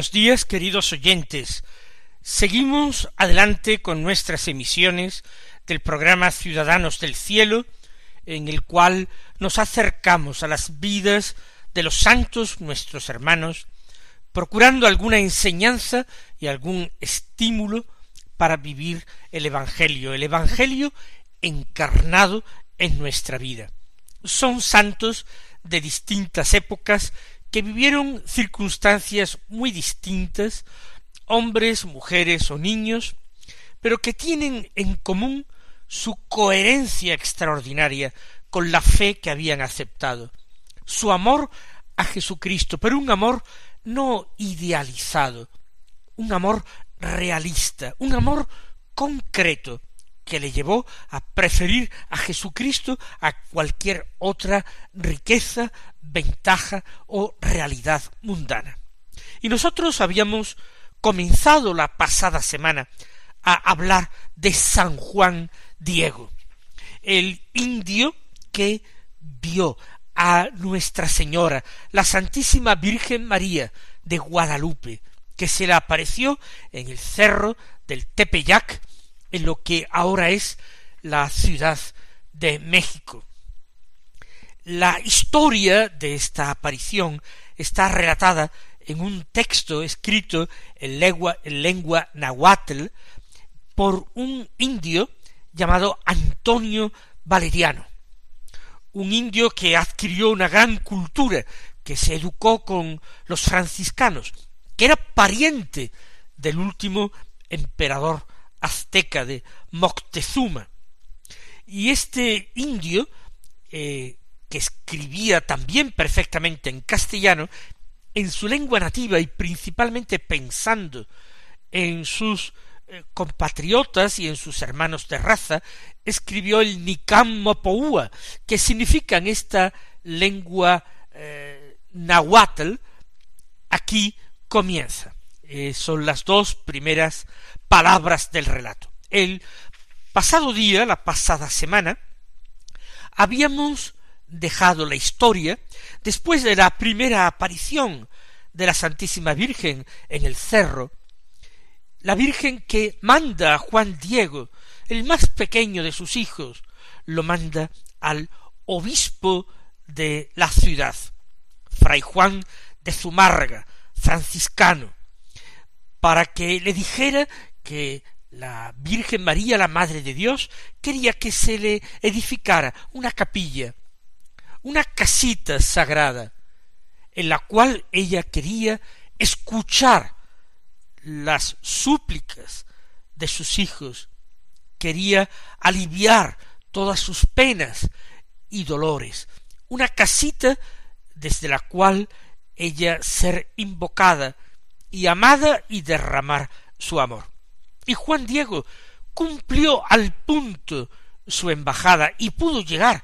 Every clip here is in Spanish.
Buenos días, queridos oyentes. Seguimos adelante con nuestras emisiones del programa Ciudadanos del Cielo, en el cual nos acercamos a las vidas de los santos nuestros hermanos, procurando alguna enseñanza y algún estímulo para vivir el Evangelio, el Evangelio encarnado en nuestra vida. Son santos de distintas épocas que vivieron circunstancias muy distintas, hombres, mujeres o niños, pero que tienen en común su coherencia extraordinaria con la fe que habían aceptado, su amor a Jesucristo, pero un amor no idealizado, un amor realista, un amor concreto, que le llevó a preferir a Jesucristo a cualquier otra riqueza, ventaja o realidad mundana. Y nosotros habíamos comenzado la pasada semana a hablar de San Juan Diego, el indio que vio a Nuestra Señora, la Santísima Virgen María de Guadalupe, que se le apareció en el cerro del Tepeyac en lo que ahora es la ciudad de México. La historia de esta aparición está relatada en un texto escrito en lengua, en lengua nahuatl por un indio llamado Antonio Valeriano, un indio que adquirió una gran cultura, que se educó con los franciscanos, que era pariente del último emperador azteca de Moctezuma. Y este indio, eh, que escribía también perfectamente en castellano, en su lengua nativa y principalmente pensando en sus eh, compatriotas y en sus hermanos de raza, escribió el Nicam que significa en esta lengua eh, nahuatl, aquí comienza. Son las dos primeras palabras del relato. El pasado día, la pasada semana, habíamos dejado la historia después de la primera aparición de la Santísima Virgen en el cerro, la Virgen que manda a Juan Diego, el más pequeño de sus hijos, lo manda al obispo de la ciudad, Fray Juan de Zumarga, franciscano, para que le dijera que la Virgen María, la Madre de Dios, quería que se le edificara una capilla, una casita sagrada, en la cual ella quería escuchar las súplicas de sus hijos, quería aliviar todas sus penas y dolores, una casita desde la cual ella ser invocada y amada y derramar su amor. Y Juan Diego cumplió al punto su embajada y pudo llegar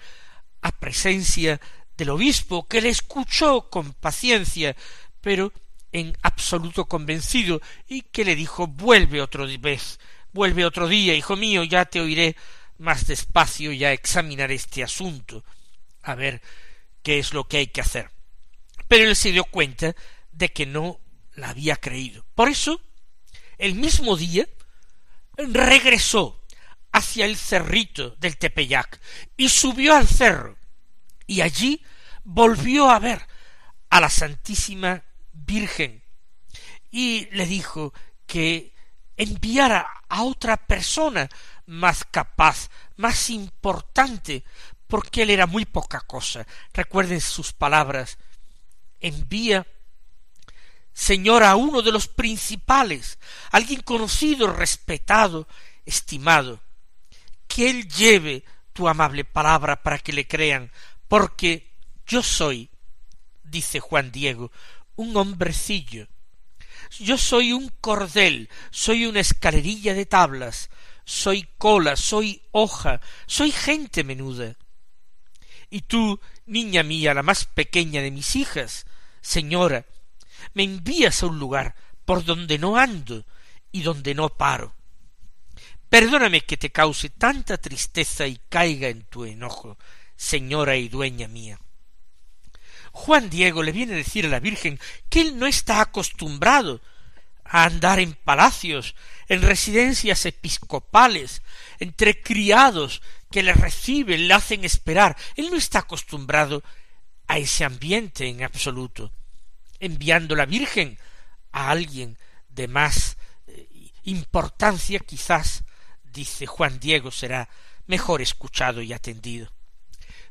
a presencia del obispo, que le escuchó con paciencia, pero en absoluto convencido, y que le dijo vuelve otro vez, vuelve otro día, hijo mío, ya te oiré más despacio y a examinar este asunto, a ver qué es lo que hay que hacer. Pero él se dio cuenta de que no la había creído. Por eso, el mismo día, regresó hacia el cerrito del Tepeyac y subió al cerro y allí volvió a ver a la Santísima Virgen y le dijo que enviara a otra persona más capaz, más importante porque él era muy poca cosa. Recuerden sus palabras. Envía, Señor, a uno de los principales, alguien conocido, respetado, estimado, que él lleve tu amable palabra para que le crean, porque yo soy, dice Juan Diego, un hombrecillo. Yo soy un cordel, soy una escalerilla de tablas, soy cola, soy hoja, soy gente menuda. Y tú, niña mía, la más pequeña de mis hijas, señora, me envías a un lugar por donde no ando y donde no paro. Perdóname que te cause tanta tristeza y caiga en tu enojo, señora y dueña mía. Juan Diego le viene a decir a la Virgen que él no está acostumbrado a andar en palacios, en residencias episcopales, entre criados que le reciben, le hacen esperar. Él no está acostumbrado a ese ambiente en absoluto. Enviando la Virgen a alguien de más eh, importancia, quizás, dice Juan Diego, será mejor escuchado y atendido.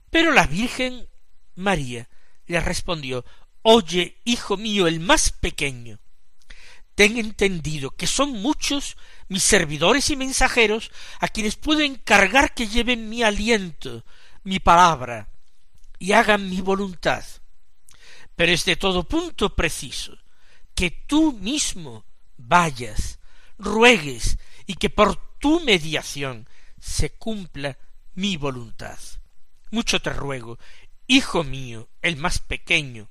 Pero la Virgen María le respondió Oye, hijo mío, el más pequeño, ten entendido que son muchos mis servidores y mensajeros a quienes puedo encargar que lleven mi aliento, mi palabra, y hagan mi voluntad. Pero es de todo punto preciso que tú mismo vayas, ruegues, y que por tu mediación se cumpla mi voluntad. Mucho te ruego, hijo mío, el más pequeño,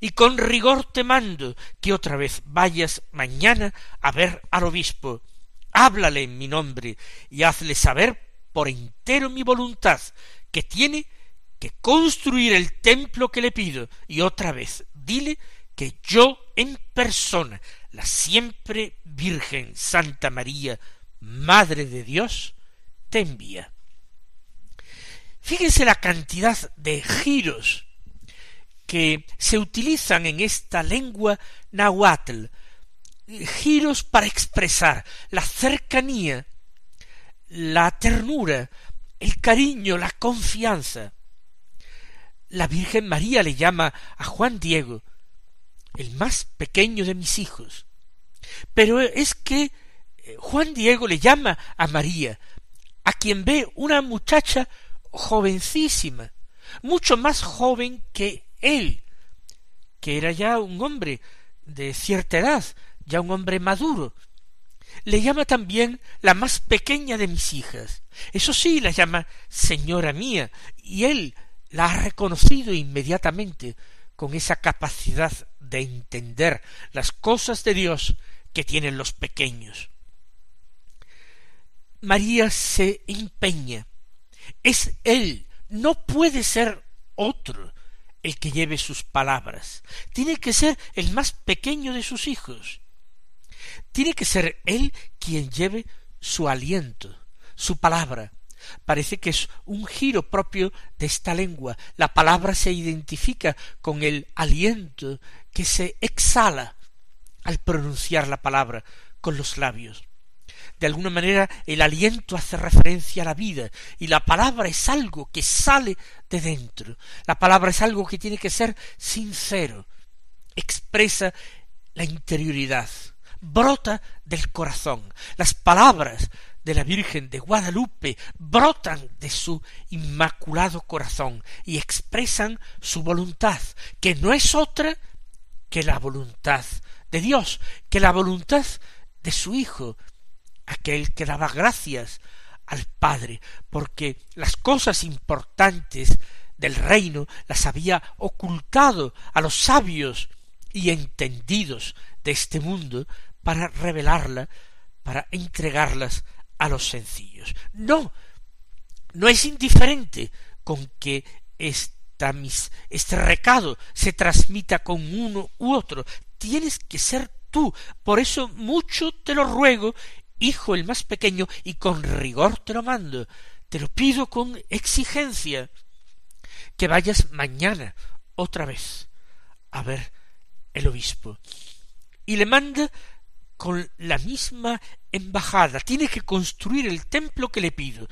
y con rigor te mando que otra vez vayas mañana a ver al obispo, háblale en mi nombre y hazle saber por entero mi voluntad, que tiene que construir el templo que le pido, y otra vez dile que yo en persona, la siempre Virgen Santa María, Madre de Dios, te envía. Fíjense la cantidad de giros que se utilizan en esta lengua nahuatl, giros para expresar la cercanía, la ternura, el cariño, la confianza. La Virgen María le llama a Juan Diego el más pequeño de mis hijos. Pero es que eh, Juan Diego le llama a María, a quien ve una muchacha jovencísima, mucho más joven que él, que era ya un hombre de cierta edad, ya un hombre maduro, le llama también la más pequeña de mis hijas. Eso sí, la llama señora mía, y él la ha reconocido inmediatamente con esa capacidad de entender las cosas de Dios que tienen los pequeños. María se empeña. Es él, no puede ser otro el que lleve sus palabras. Tiene que ser el más pequeño de sus hijos. Tiene que ser él quien lleve su aliento, su palabra. Parece que es un giro propio de esta lengua. La palabra se identifica con el aliento que se exhala al pronunciar la palabra con los labios. De alguna manera el aliento hace referencia a la vida y la palabra es algo que sale de dentro. La palabra es algo que tiene que ser sincero, expresa la interioridad, brota del corazón. Las palabras de la Virgen de Guadalupe brotan de su inmaculado corazón y expresan su voluntad, que no es otra que la voluntad de Dios, que la voluntad de su Hijo, aquel que daba gracias al Padre, porque las cosas importantes del reino las había ocultado a los sabios y entendidos de este mundo para revelarla, para entregarlas a los sencillos. No, no es indiferente con que esta mis, este recado se transmita con uno u otro. Tienes que ser tú. Por eso mucho te lo ruego hijo el más pequeño, y con rigor te lo mando, te lo pido con exigencia, que vayas mañana otra vez a ver el obispo. Y le manda con la misma embajada, tiene que construir el templo que le pido.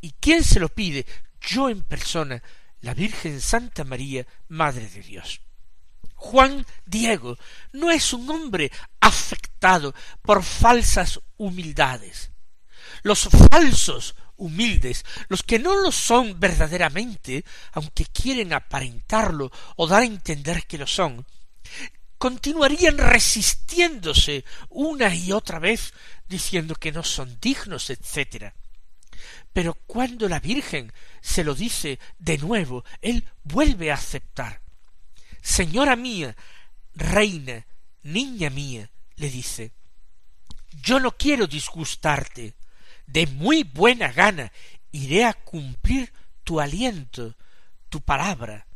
¿Y quién se lo pide? yo en persona, la Virgen Santa María, Madre de Dios. Juan Diego no es un hombre afectado por falsas humildades. Los falsos humildes, los que no lo son verdaderamente, aunque quieren aparentarlo o dar a entender que lo son, continuarían resistiéndose una y otra vez diciendo que no son dignos, etc. Pero cuando la Virgen se lo dice de nuevo, él vuelve a aceptar. Señora mía, reina, niña mía, le dice, yo no quiero disgustarte, de muy buena gana iré a cumplir tu aliento, tu palabra.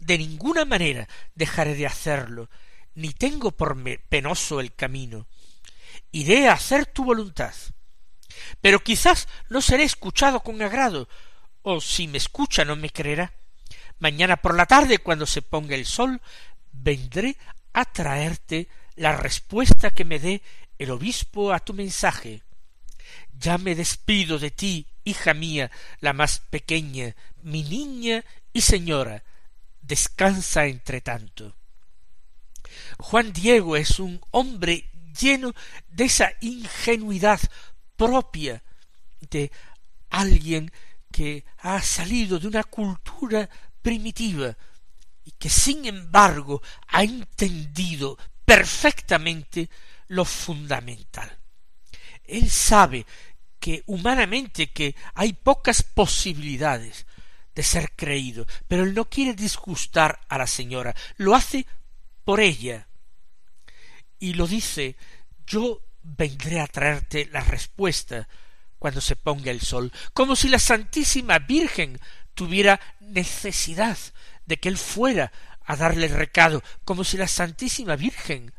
De ninguna manera dejaré de hacerlo, ni tengo por penoso el camino. Iré a hacer tu voluntad. Pero quizás no seré escuchado con agrado, o si me escucha no me creerá. Mañana por la tarde, cuando se ponga el sol, vendré a traerte la respuesta que me dé el obispo a tu mensaje. Ya me despido de ti, hija mía, la más pequeña, mi niña y señora. Descansa entre tanto. Juan Diego es un hombre lleno de esa ingenuidad propia de alguien que ha salido de una cultura primitiva y que sin embargo ha entendido perfectamente lo fundamental. Él sabe que humanamente que hay pocas posibilidades de ser creído, pero él no quiere disgustar a la señora, lo hace por ella. Y lo dice, yo vendré a traerte la respuesta cuando se ponga el sol, como si la Santísima Virgen tuviera necesidad de que él fuera a darle el recado, como si la Santísima Virgen,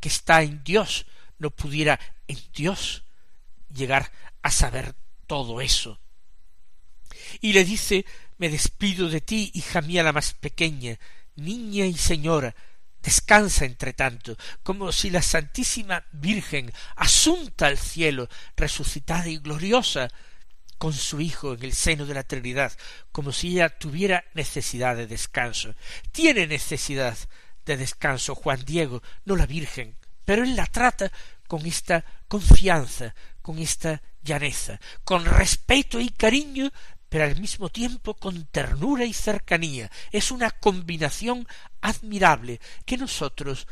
que está en Dios, no pudiera en Dios llegar a saber todo eso. Y le dice me despido de ti, hija mía la más pequeña, niña y señora, descansa entre tanto, como si la Santísima Virgen, asunta al cielo, resucitada y gloriosa, con su Hijo en el seno de la Trinidad, como si ella tuviera necesidad de descanso. Tiene necesidad de descanso Juan Diego, no la Virgen, pero él la trata con esta confianza, con esta llaneza, con respeto y cariño, pero al mismo tiempo con ternura y cercanía. Es una combinación admirable que nosotros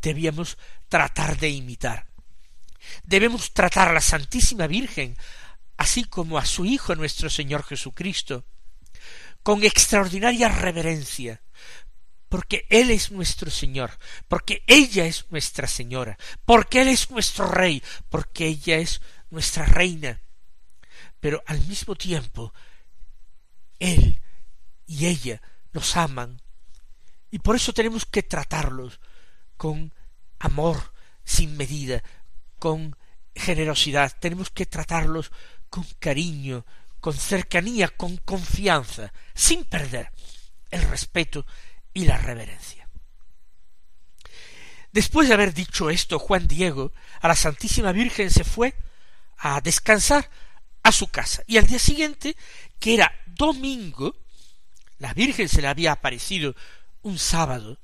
debíamos tratar de imitar. Debemos tratar a la Santísima Virgen, así como a su Hijo nuestro Señor Jesucristo, con extraordinaria reverencia, porque Él es nuestro Señor, porque ella es nuestra Señora, porque Él es nuestro Rey, porque ella es nuestra Reina. Pero al mismo tiempo, Él y ella nos aman, y por eso tenemos que tratarlos con amor sin medida, con generosidad, tenemos que tratarlos con cariño, con cercanía, con confianza, sin perder el respeto y la reverencia. Después de haber dicho esto, Juan Diego a la Santísima Virgen se fue a descansar a su casa. Y al día siguiente, que era domingo, la Virgen se le había aparecido un sábado,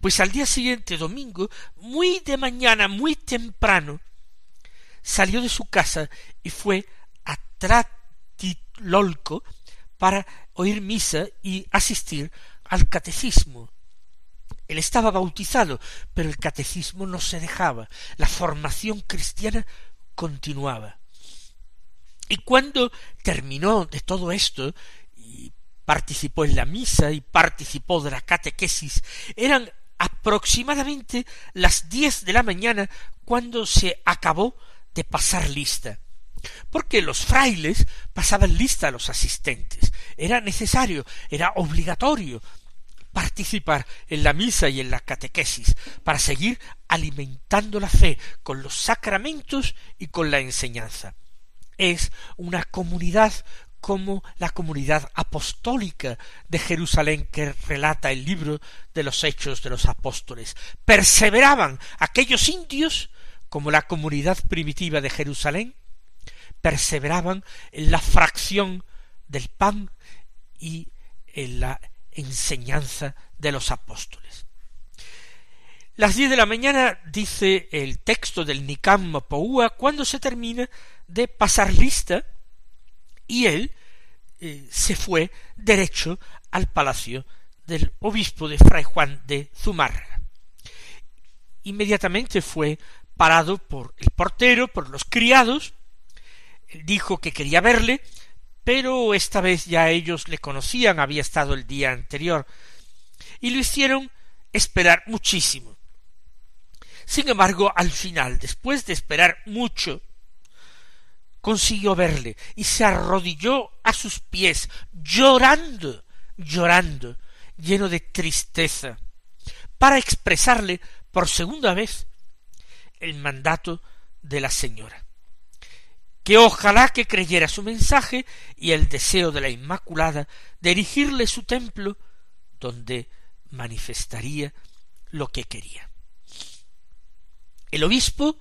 pues al día siguiente, domingo, muy de mañana, muy temprano, salió de su casa y fue a Tratilolco para oír misa y asistir al catecismo. Él estaba bautizado, pero el catecismo no se dejaba, la formación cristiana continuaba. Y cuando terminó de todo esto, y participó en la misa y participó de la catequesis, eran aproximadamente las diez de la mañana cuando se acabó de pasar lista porque los frailes pasaban lista a los asistentes. Era necesario, era obligatorio participar en la misa y en la catequesis para seguir alimentando la fe con los sacramentos y con la enseñanza. Es una comunidad como la comunidad apostólica de Jerusalén que relata el libro de los Hechos de los Apóstoles. Perseveraban aquellos indios como la comunidad primitiva de Jerusalén perseveraban en la fracción del pan y en la enseñanza de los apóstoles. Las diez de la mañana dice el texto del Nikam cuando se termina de pasar lista y él eh, se fue derecho al palacio del obispo de Fray Juan de Zumárraga. Inmediatamente fue parado por el portero, por los criados, dijo que quería verle, pero esta vez ya ellos le conocían, había estado el día anterior, y lo hicieron esperar muchísimo. Sin embargo, al final, después de esperar mucho, consiguió verle y se arrodilló a sus pies, llorando, llorando, lleno de tristeza, para expresarle por segunda vez el mandato de la señora que ojalá que creyera su mensaje y el deseo de la Inmaculada de erigirle su templo donde manifestaría lo que quería. El obispo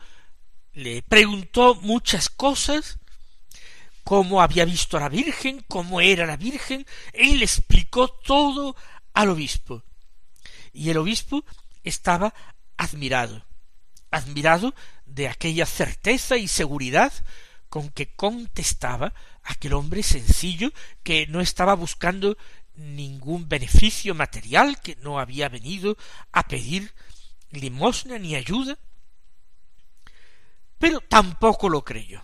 le preguntó muchas cosas, cómo había visto a la Virgen, cómo era la Virgen, él le explicó todo al obispo. Y el obispo estaba admirado, admirado de aquella certeza y seguridad con que contestaba aquel hombre sencillo que no estaba buscando ningún beneficio material, que no había venido a pedir limosna ni ayuda, pero tampoco lo creyó.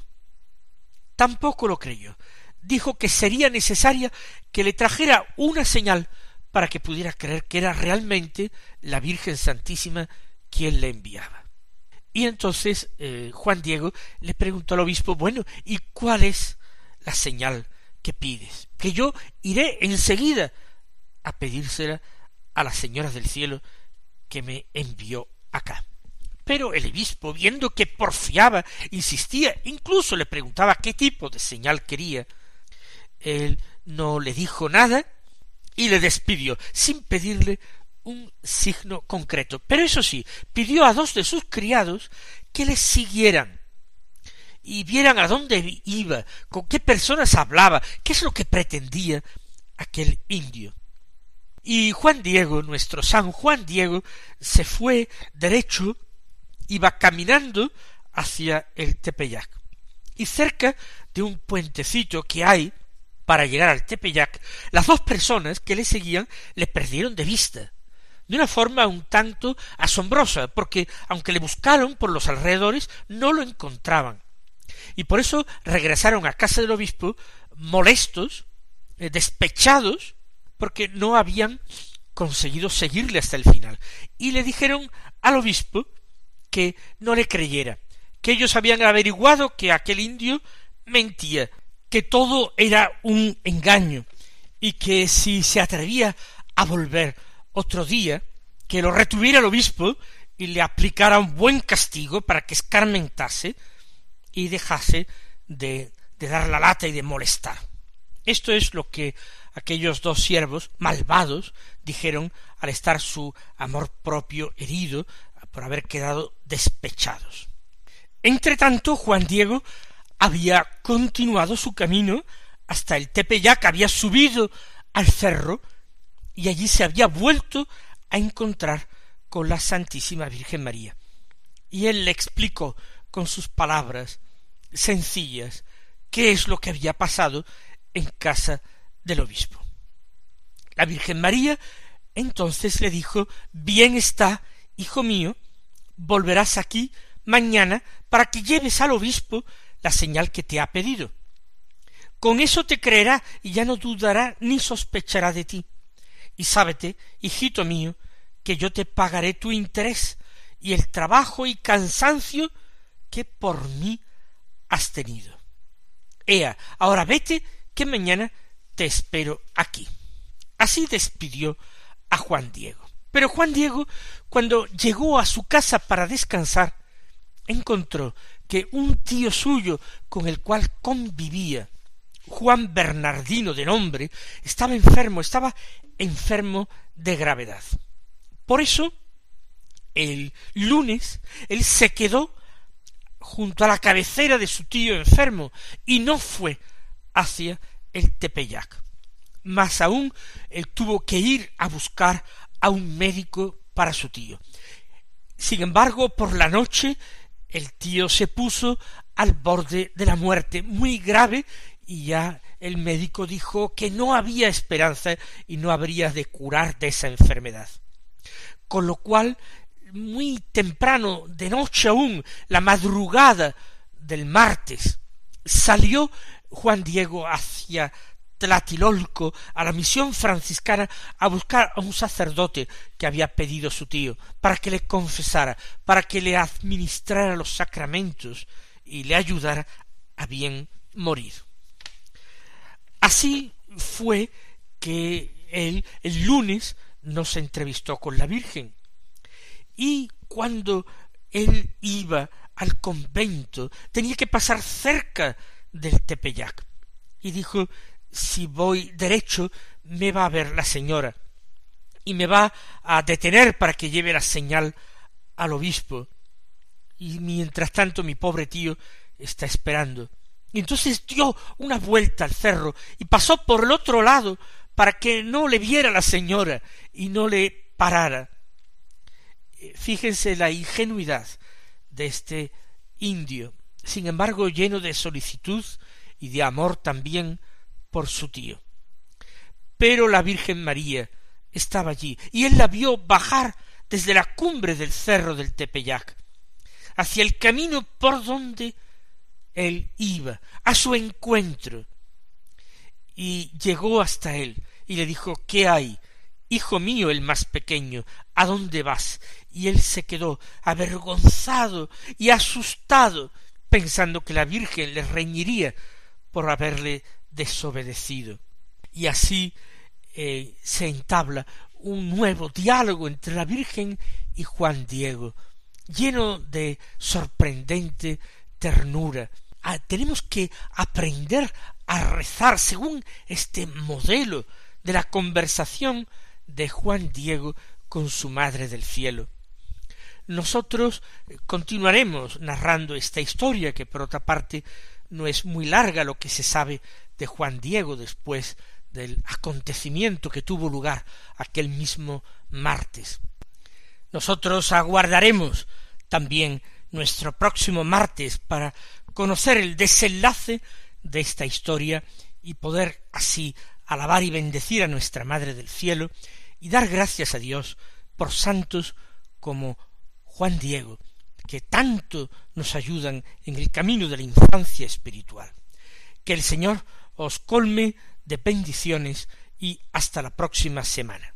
Tampoco lo creyó. Dijo que sería necesaria que le trajera una señal para que pudiera creer que era realmente la Virgen Santísima quien le enviaba. Y entonces eh, Juan Diego le preguntó al obispo, bueno, ¿y cuál es la señal que pides? Que yo iré enseguida a pedírsela a la señora del cielo que me envió acá. Pero el obispo, viendo que porfiaba, insistía, incluso le preguntaba qué tipo de señal quería, él no le dijo nada y le despidió, sin pedirle un signo concreto. Pero eso sí, pidió a dos de sus criados que le siguieran y vieran a dónde iba, con qué personas hablaba, qué es lo que pretendía aquel indio. Y Juan Diego, nuestro San Juan Diego, se fue derecho iba caminando hacia el Tepeyac. Y cerca de un puentecito que hay para llegar al Tepeyac, las dos personas que le seguían le perdieron de vista, de una forma un tanto asombrosa, porque aunque le buscaron por los alrededores, no lo encontraban. Y por eso regresaron a casa del obispo molestos, eh, despechados, porque no habían conseguido seguirle hasta el final. Y le dijeron al obispo que no le creyera, que ellos habían averiguado que aquel indio mentía, que todo era un engaño, y que si se atrevía a volver otro día, que lo retuviera el obispo y le aplicara un buen castigo para que escarmentase y dejase de, de dar la lata y de molestar. Esto es lo que aquellos dos siervos malvados dijeron al estar su amor propio herido por haber quedado despechados. Entretanto, Juan Diego había continuado su camino hasta el Tepeyac, había subido al cerro y allí se había vuelto a encontrar con la Santísima Virgen María. Y él le explicó con sus palabras sencillas qué es lo que había pasado en casa del obispo. La Virgen María entonces le dijo Bien está, hijo mío, volverás aquí mañana para que lleves al obispo la señal que te ha pedido. Con eso te creerá y ya no dudará ni sospechará de ti. Y sábete, hijito mío, que yo te pagaré tu interés y el trabajo y cansancio que por mí has tenido. Ea, ahora vete, que mañana te espero aquí. Así despidió a Juan Diego. Pero Juan Diego, cuando llegó a su casa para descansar, encontró que un tío suyo con el cual convivía, Juan Bernardino de nombre, estaba enfermo, estaba enfermo de gravedad. Por eso, el lunes, él se quedó junto a la cabecera de su tío enfermo y no fue hacia el Tepeyac. Más aún, él tuvo que ir a buscar a un médico para su tío. Sin embargo, por la noche, el tío se puso al borde de la muerte, muy grave, y ya el médico dijo que no había esperanza y no habría de curar de esa enfermedad. Con lo cual, muy temprano, de noche aún, la madrugada del martes, salió Juan Diego hacia Tlatilolco, a la misión franciscana, a buscar a un sacerdote que había pedido su tío, para que le confesara, para que le administrara los sacramentos y le ayudara a bien morir. Así fue que él el lunes no se entrevistó con la Virgen. Y cuando él iba al convento, tenía que pasar cerca del Tepeyac. Y dijo, si voy derecho, me va a ver la señora, y me va a detener para que lleve la señal al obispo. Y mientras tanto mi pobre tío está esperando. Y entonces dio una vuelta al cerro y pasó por el otro lado para que no le viera la señora y no le parara. Eh, fíjense la ingenuidad de este indio, sin embargo lleno de solicitud y de amor también por su tío. Pero la Virgen María estaba allí, y él la vio bajar desde la cumbre del cerro del Tepeyac, hacia el camino por donde él iba, a su encuentro, y llegó hasta él, y le dijo ¿Qué hay? Hijo mío el más pequeño, ¿a dónde vas? Y él se quedó avergonzado y asustado, pensando que la Virgen le reñiría por haberle desobedecido. Y así eh, se entabla un nuevo diálogo entre la Virgen y Juan Diego, lleno de sorprendente ternura. Ah, tenemos que aprender a rezar según este modelo de la conversación de Juan Diego con su Madre del Cielo. Nosotros continuaremos narrando esta historia, que por otra parte no es muy larga lo que se sabe de Juan Diego después del acontecimiento que tuvo lugar aquel mismo martes. Nosotros aguardaremos también nuestro próximo martes para conocer el desenlace de esta historia y poder así alabar y bendecir a nuestra Madre del Cielo y dar gracias a Dios por santos como Juan Diego, que tanto nos ayudan en el camino de la infancia espiritual. Que el Señor os colme de bendiciones y hasta la próxima semana.